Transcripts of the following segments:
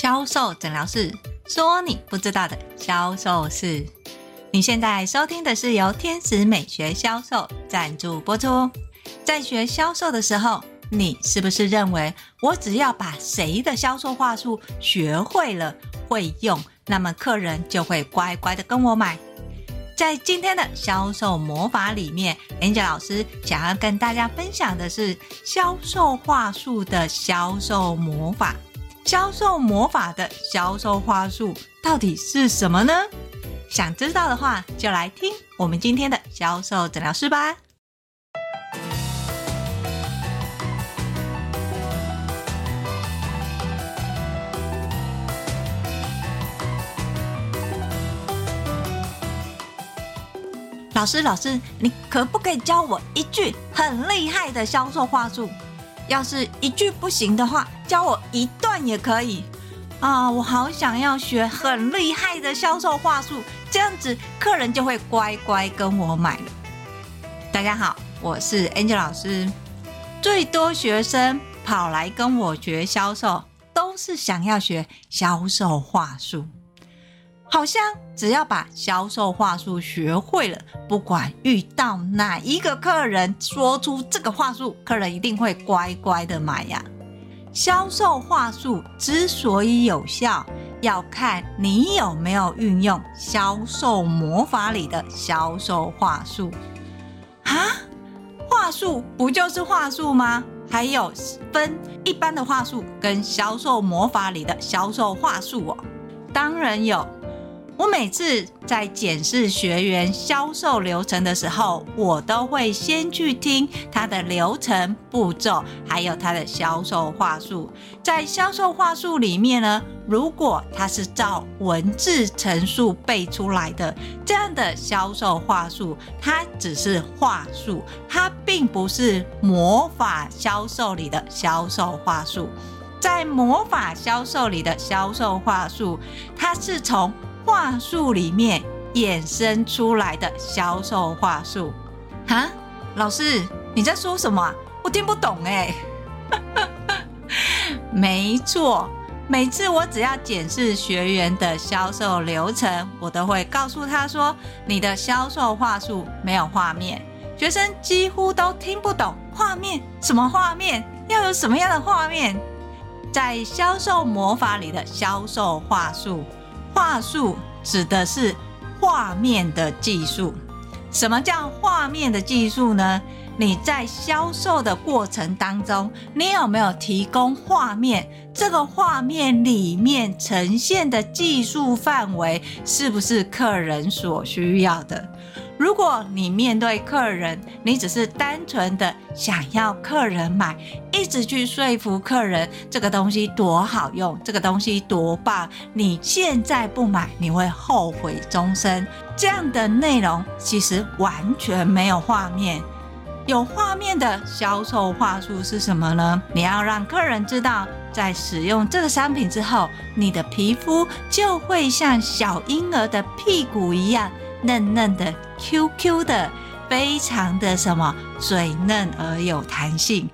销售诊疗室说：“你不知道的销售事。”你现在收听的是由天使美学销售赞助播出。在学销售的时候，你是不是认为我只要把谁的销售话术学会了、会用，那么客人就会乖乖的跟我买？在今天的销售魔法里面，Angel 老师想要跟大家分享的是销售话术的销售魔法。销售魔法的销售话术到底是什么呢？想知道的话，就来听我们今天的销售诊疗室吧。老师，老师，你可不可以教我一句很厉害的销售话术？要是一句不行的话，教我一段也可以啊！我好想要学很厉害的销售话术，这样子客人就会乖乖跟我买了。大家好，我是 Angel 老师。最多学生跑来跟我学销售，都是想要学销售话术。好像只要把销售话术学会了，不管遇到哪一个客人，说出这个话术，客人一定会乖乖的买呀。销售话术之所以有效，要看你有没有运用销售魔法里的销售话术。啊，话术不就是话术吗？还有分一般的话术跟销售魔法里的销售话术哦，当然有。我每次在检视学员销售流程的时候，我都会先去听他的流程步骤，还有他的销售话术。在销售话术里面呢，如果他是照文字陈述背出来的这样的销售话术，它只是话术，它并不是魔法销售里的销售话术。在魔法销售里的销售话术，它是从话术里面衍生出来的销售话术，哈，老师你在说什么啊？我听不懂哎。没错，每次我只要检视学员的销售流程，我都会告诉他说：“你的销售话术没有画面。”学生几乎都听不懂画面，什么画面？要有什么样的画面？在销售魔法里的销售话术。话术指的是画面的技术。什么叫画面的技术呢？你在销售的过程当中，你有没有提供画面？这个画面里面呈现的技术范围是不是客人所需要的？如果你面对客人，你只是单纯的想要客人买，一直去说服客人这个东西多好用，这个东西多棒，你现在不买你会后悔终生。这样的内容其实完全没有画面。有画面的销售话术是什么呢？你要让客人知道，在使用这个商品之后，你的皮肤就会像小婴儿的屁股一样。嫩嫩的，Q Q 的，非常的什么水嫩而有弹性，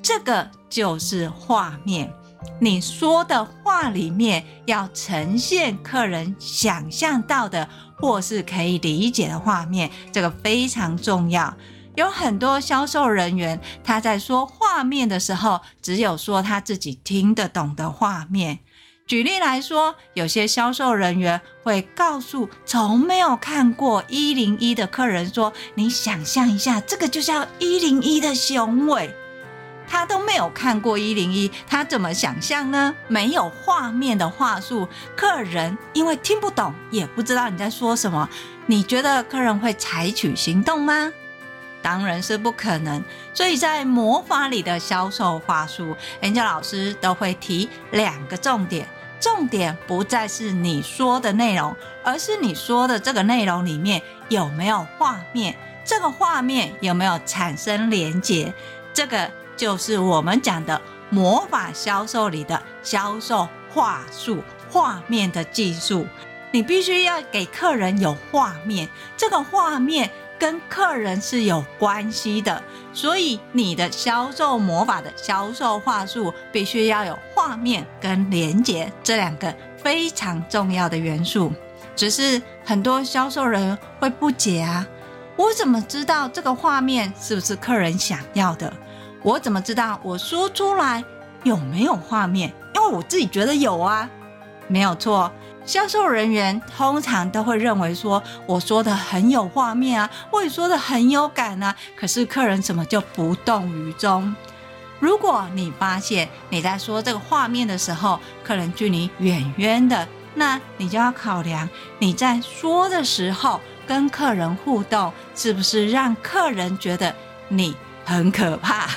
这个就是画面。你说的话里面要呈现客人想象到的或是可以理解的画面，这个非常重要。有很多销售人员他在说画面的时候，只有说他自己听得懂的画面。举例来说，有些销售人员会告诉从没有看过一零一的客人说：“你想象一下，这个就叫一零一的雄伟。”他都没有看过一零一，他怎么想象呢？没有画面的话术，客人因为听不懂，也不知道你在说什么。你觉得客人会采取行动吗？当然是不可能，所以在魔法里的销售话术，Angel 老师都会提两个重点。重点不再是你说的内容，而是你说的这个内容里面有没有画面，这个画面有没有产生连结，这个就是我们讲的魔法销售里的销售话术，画面的技术。你必须要给客人有画面，这个画面。跟客人是有关系的，所以你的销售魔法的销售话术必须要有画面跟连接这两个非常重要的元素。只是很多销售人会不解啊，我怎么知道这个画面是不是客人想要的？我怎么知道我说出来有没有画面？因为我自己觉得有啊，没有错。销售人员通常都会认为说，我说的很有画面啊，我也说的很有感啊，可是客人怎么就不动于衷？如果你发现你在说这个画面的时候，客人距离远远的，那你就要考量你在说的时候跟客人互动，是不是让客人觉得你很可怕？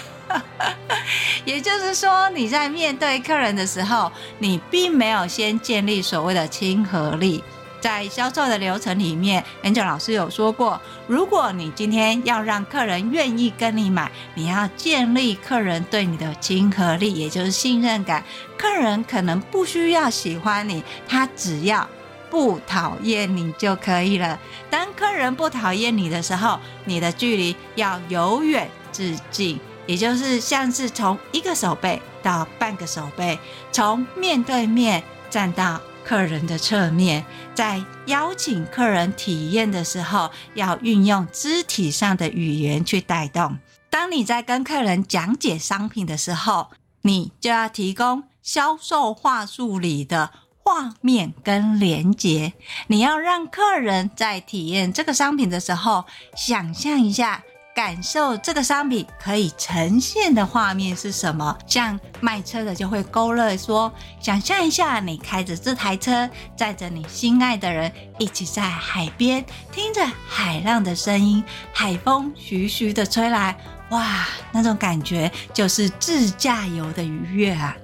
也就是说，你在面对客人的时候，你并没有先建立所谓的亲和力。在销售的流程里面，Angel 老师有说过，如果你今天要让客人愿意跟你买，你要建立客人对你的亲和力，也就是信任感。客人可能不需要喜欢你，他只要不讨厌你就可以了。当客人不讨厌你的时候，你的距离要由远至近。也就是像是从一个手背到半个手背，从面对面站到客人的侧面，在邀请客人体验的时候，要运用肢体上的语言去带动。当你在跟客人讲解商品的时候，你就要提供销售话术里的画面跟连结，你要让客人在体验这个商品的时候，想象一下。感受这个商品可以呈现的画面是什么？像卖车的就会勾勒说：想象一下，你开着这台车，载着你心爱的人，一起在海边，听着海浪的声音，海风徐徐的吹来，哇，那种感觉就是自驾游的愉悦啊！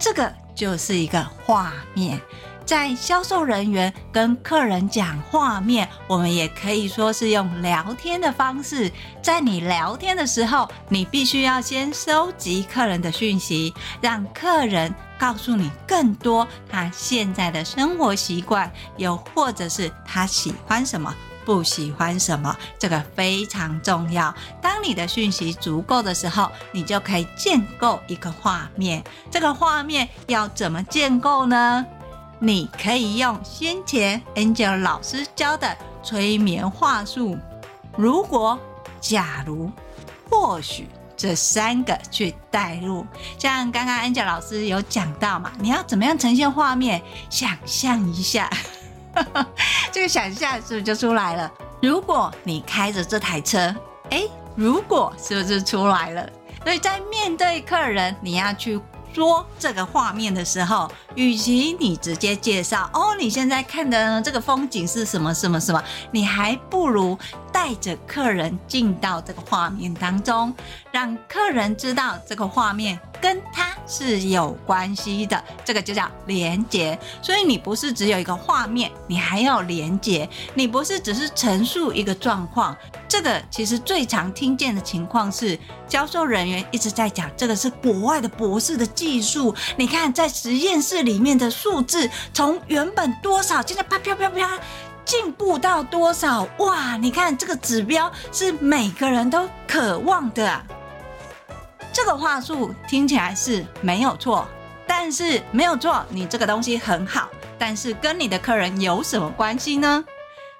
这个就是一个画面。在销售人员跟客人讲画面，我们也可以说是用聊天的方式。在你聊天的时候，你必须要先收集客人的讯息，让客人告诉你更多他现在的生活习惯，又或者是他喜欢什么、不喜欢什么，这个非常重要。当你的讯息足够的时候，你就可以建构一个画面。这个画面要怎么建构呢？你可以用先前 Angel 老师教的催眠话术，如果、假如、或许这三个去带入。像刚刚 Angel 老师有讲到嘛，你要怎么样呈现画面？想象一下，这个想象是不是就出来了？如果你开着这台车，哎，如果是不是出来了？所以在面对客人，你要去。说这个画面的时候，与其你直接介绍哦，你现在看的这个风景是什么什么什么，你还不如带着客人进到这个画面当中，让客人知道这个画面跟他是有关系的，这个就叫连接。所以你不是只有一个画面，你还要连接，你不是只是陈述一个状况。这个其实最常听见的情况是，销售人员一直在讲这个是国外的博士的技术。你看，在实验室里面的数字，从原本多少，现在啪啪啪啪进步到多少？哇！你看这个指标是每个人都渴望的。这个话术听起来是没有错，但是没有错，你这个东西很好，但是跟你的客人有什么关系呢？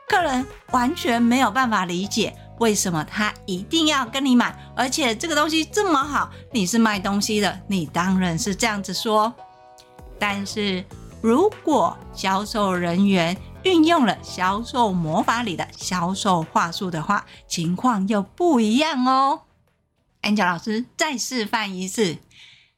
客人完全没有办法理解为什么他一定要跟你买，而且这个东西这么好，你是卖东西的，你当然是这样子说。但是如果销售人员运用了销售魔法里的销售话术的话，情况又不一样哦。Angel 老师再示范一次。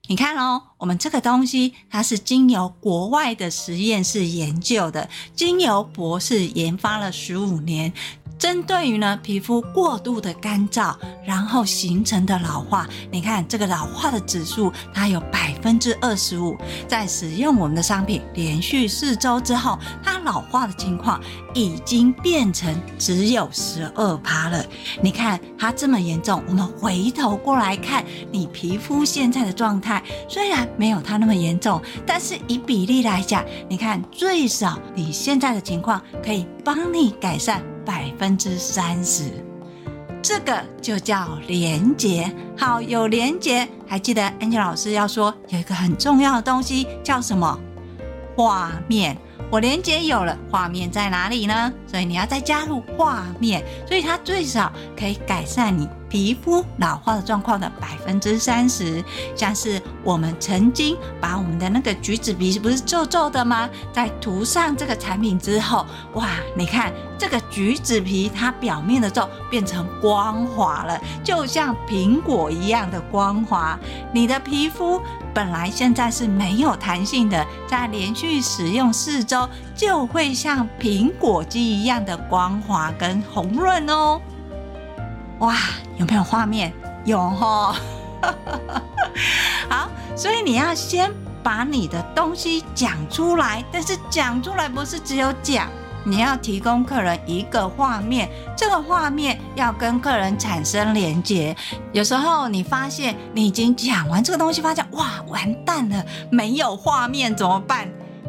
你看哦，我们这个东西它是经由国外的实验室研究的，经由博士研发了十五年。针对于呢皮肤过度的干燥，然后形成的老化，你看这个老化的指数，它有百分之二十五。在使用我们的商品连续四周之后，它老化的情况已经变成只有十二趴了。你看它这么严重，我们回头过来看你皮肤现在的状态，虽然没有它那么严重，但是以比例来讲，你看最少你现在的情况可以帮你改善。百分之三十，这个就叫连接。好，有连接，还记得 Angel 老师要说有一个很重要的东西叫什么？画面。我连接有了，画面在哪里呢？所以你要再加入画面，所以它最少可以改善你皮肤老化的状况的百分之三十。像是我们曾经把我们的那个橘子皮不是皱皱的吗？在涂上这个产品之后，哇，你看这个橘子皮它表面的皱变成光滑了，就像苹果一样的光滑。你的皮肤。本来现在是没有弹性的，在连续使用四周，就会像苹果肌一样的光滑跟红润哦。哇，有没有画面？有哦。好，所以你要先把你的东西讲出来，但是讲出来不是只有讲。你要提供客人一个画面，这个画面要跟客人产生连接。有时候你发现你已经讲完这个东西，发现哇，完蛋了，没有画面怎么办？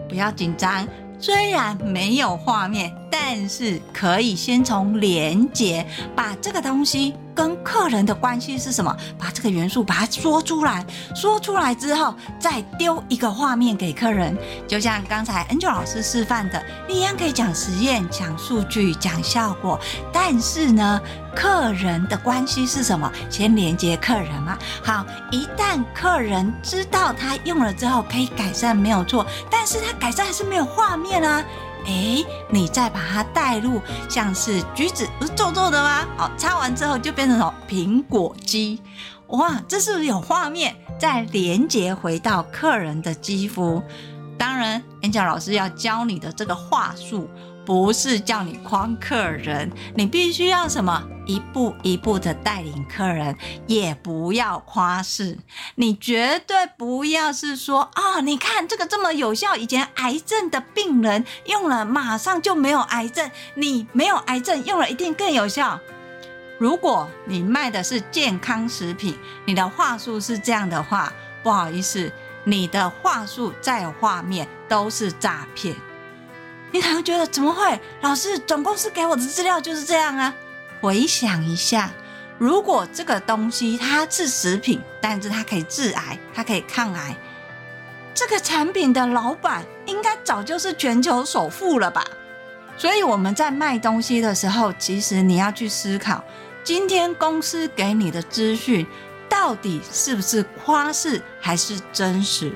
不要紧张。虽然没有画面，但是可以先从连接，把这个东西跟客人的关系是什么？把这个元素把它说出来，说出来之后，再丢一个画面给客人。就像刚才 Angel 老师示范的，一样可以讲实验、讲数据、讲效果，但是呢，客人的关系是什么？先连接客人嘛。好，一旦客人知道他用了之后可以改善，没有错。但是他改善还是没有画面啊。哎，你再把它带入，像是橘子不是皱皱的吗？好，擦完之后就变成什么苹果肌。哇，这是不是有画面？再连接回到客人的肌肤。当然演讲老师要教你的这个话术。不是叫你诓客人，你必须要什么？一步一步的带领客人，也不要夸饰。你绝对不要是说啊、你看这个这么有效，以前癌症的病人用了马上就没有癌症，你没有癌症用了一定更有效。如果你卖的是健康食品，你的话术是这样的话，不好意思，你的话术再有画面都是诈骗。你可能觉得怎么会？老师，总公司给我的资料就是这样啊。回想一下，如果这个东西它是食品，但是它可以致癌，它可以抗癌，这个产品的老板应该早就是全球首富了吧？所以我们在卖东西的时候，其实你要去思考，今天公司给你的资讯到底是不是夸饰还是真实？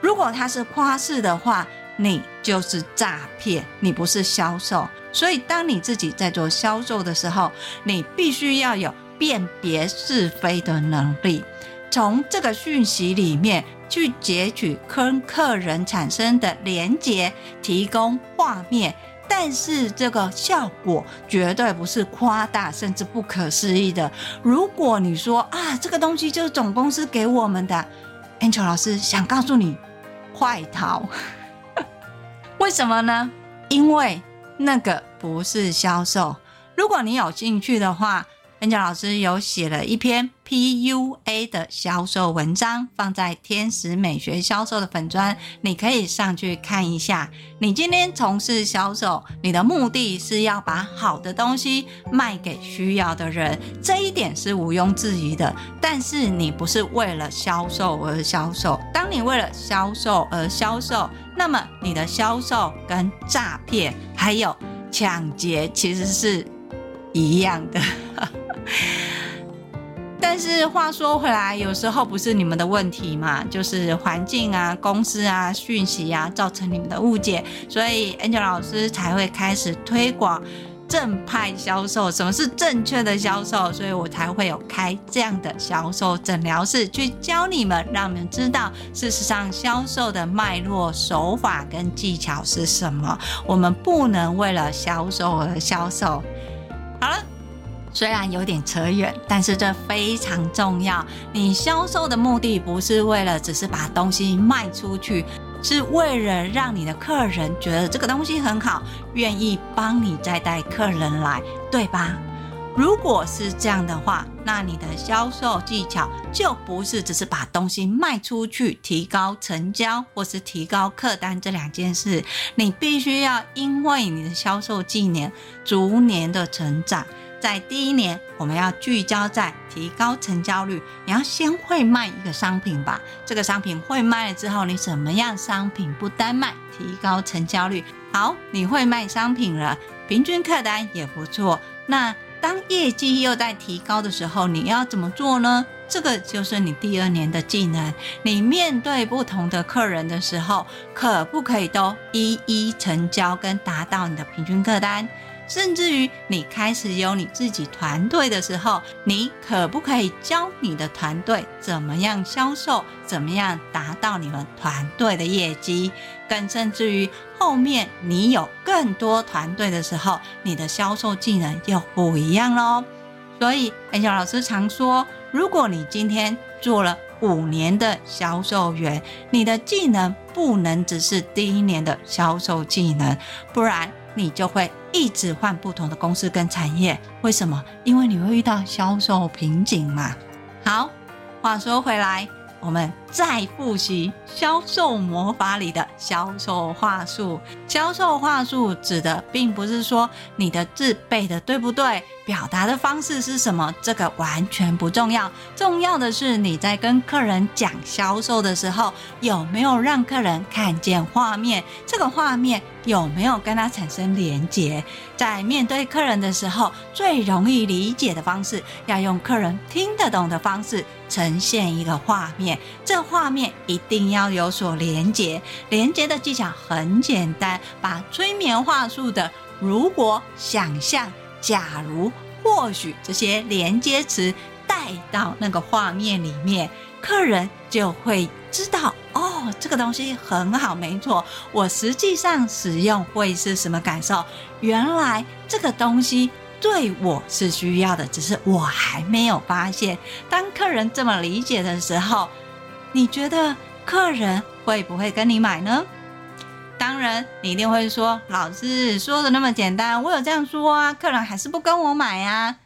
如果它是夸饰的话，你就是诈骗，你不是销售。所以，当你自己在做销售的时候，你必须要有辨别是非的能力，从这个讯息里面去截取跟客人产生的连接，提供画面。但是，这个效果绝对不是夸大甚至不可思议的。如果你说啊，这个东西就是总公司给我们的，Angel 老师想告诉你，快逃！为什么呢？因为那个不是销售。如果你有兴趣的话，Angel 老师有写了一篇 PUA 的销售文章，放在天使美学销售的粉专，你可以上去看一下。你今天从事销售，你的目的是要把好的东西卖给需要的人，这一点是毋庸置疑的。但是你不是为了销售而销售。当你为了销售而销售，那么你的销售跟诈骗还有抢劫其实是一样的。但是话说回来，有时候不是你们的问题嘛，就是环境啊、公司啊、讯息啊，造成你们的误解，所以 Angel 老师才会开始推广。正派销售，什么是正确的销售？所以我才会有开这样的销售诊疗室，去教你们，让你们知道事实上销售的脉络、手法跟技巧是什么。我们不能为了销售而销售。好了，虽然有点扯远，但是这非常重要。你销售的目的不是为了只是把东西卖出去。是为了让你的客人觉得这个东西很好，愿意帮你再带客人来，对吧？如果是这样的话，那你的销售技巧就不是只是把东西卖出去，提高成交或是提高客单这两件事。你必须要因为你的销售技能逐年的成长，在第一年，我们要聚焦在提高成交率。你要先会卖一个商品吧，这个商品会卖了之后，你怎么样？商品不单卖，提高成交率。好，你会卖商品了，平均客单也不错。那当业绩又在提高的时候，你要怎么做呢？这个就是你第二年的技能。你面对不同的客人的时候，可不可以都一一成交，跟达到你的平均客单？甚至于你开始有你自己团队的时候，你可不可以教你的团队怎么样销售，怎么样达到你们团队的业绩？更甚至于后面你有更多团队的时候，你的销售技能又不一样喽。所以恩乔老师常说，如果你今天做了五年的销售员，你的技能不能只是第一年的销售技能，不然你就会一直换不同的公司跟产业。为什么？因为你会遇到销售瓶颈嘛。好，话说回来。我们再复习销售魔法里的销售话术。销售话术指的并不是说你的字背的对不对，表达的方式是什么，这个完全不重要。重要的是你在跟客人讲销售的时候，有没有让客人看见画面，这个画面有没有跟他产生连结。在面对客人的时候，最容易理解的方式，要用客人听得懂的方式。呈现一个画面，这画面一定要有所连接。连接的技巧很简单，把催眠话术的“如果”“想象”“假如”“或许”这些连接词带到那个画面里面，客人就会知道哦，这个东西很好，没错。我实际上使用会是什么感受？原来这个东西。对我是需要的，只是我还没有发现。当客人这么理解的时候，你觉得客人会不会跟你买呢？当然，你一定会说：“老师说的那么简单，我有这样说啊，客人还是不跟我买啊。”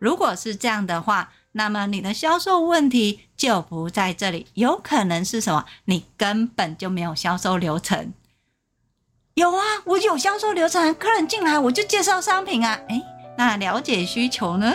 如果是这样的话，那么你的销售问题就不在这里，有可能是什么？你根本就没有销售流程。有啊，我有销售流程，客人进来我就介绍商品啊，诶那了解需求呢？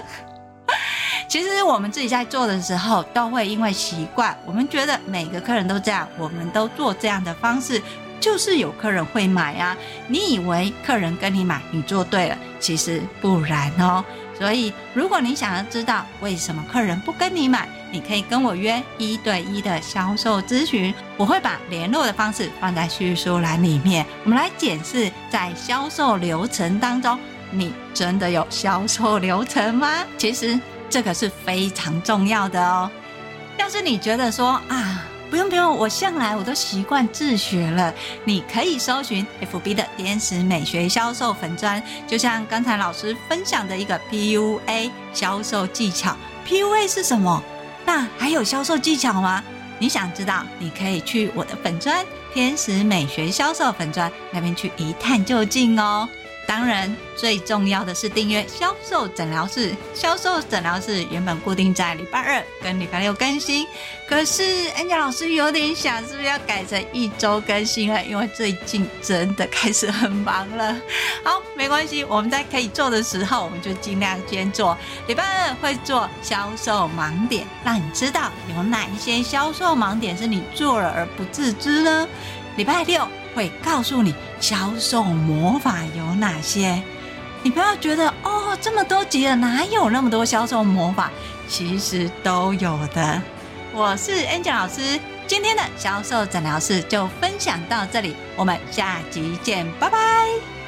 其实我们自己在做的时候，都会因为习惯，我们觉得每个客人都这样，我们都做这样的方式，就是有客人会买啊。你以为客人跟你买，你做对了，其实不然哦。所以，如果你想要知道为什么客人不跟你买，你可以跟我约一对一的销售咨询，我会把联络的方式放在叙述栏里面。我们来检视在销售流程当中。你真的有销售流程吗？其实这个是非常重要的哦。要是你觉得说啊，不用不用，我向来我都习惯自学了，你可以搜寻 FB 的天使美学销售粉砖，就像刚才老师分享的一个 PUA 销售技巧。PUA 是什么？那还有销售技巧吗？你想知道，你可以去我的粉砖天使美学销售粉砖那边去一探究竟哦。当然，最重要的是订阅销售诊疗室。销售诊疗室原本固定在礼拜二跟礼拜六更新，可是 Angel 老师有点想，是不是要改成一周更新了？因为最近真的开始很忙了。好，没关系，我们在可以做的时候，我们就尽量先做。礼拜二会做销售盲点，让你知道有哪一些销售盲点是你做了而不自知呢？礼拜六。会告诉你销售魔法有哪些，你不要觉得哦，这么多集了，哪有那么多销售魔法？其实都有的。我是 Angel 老师，今天的销售诊疗室就分享到这里，我们下集见，拜拜。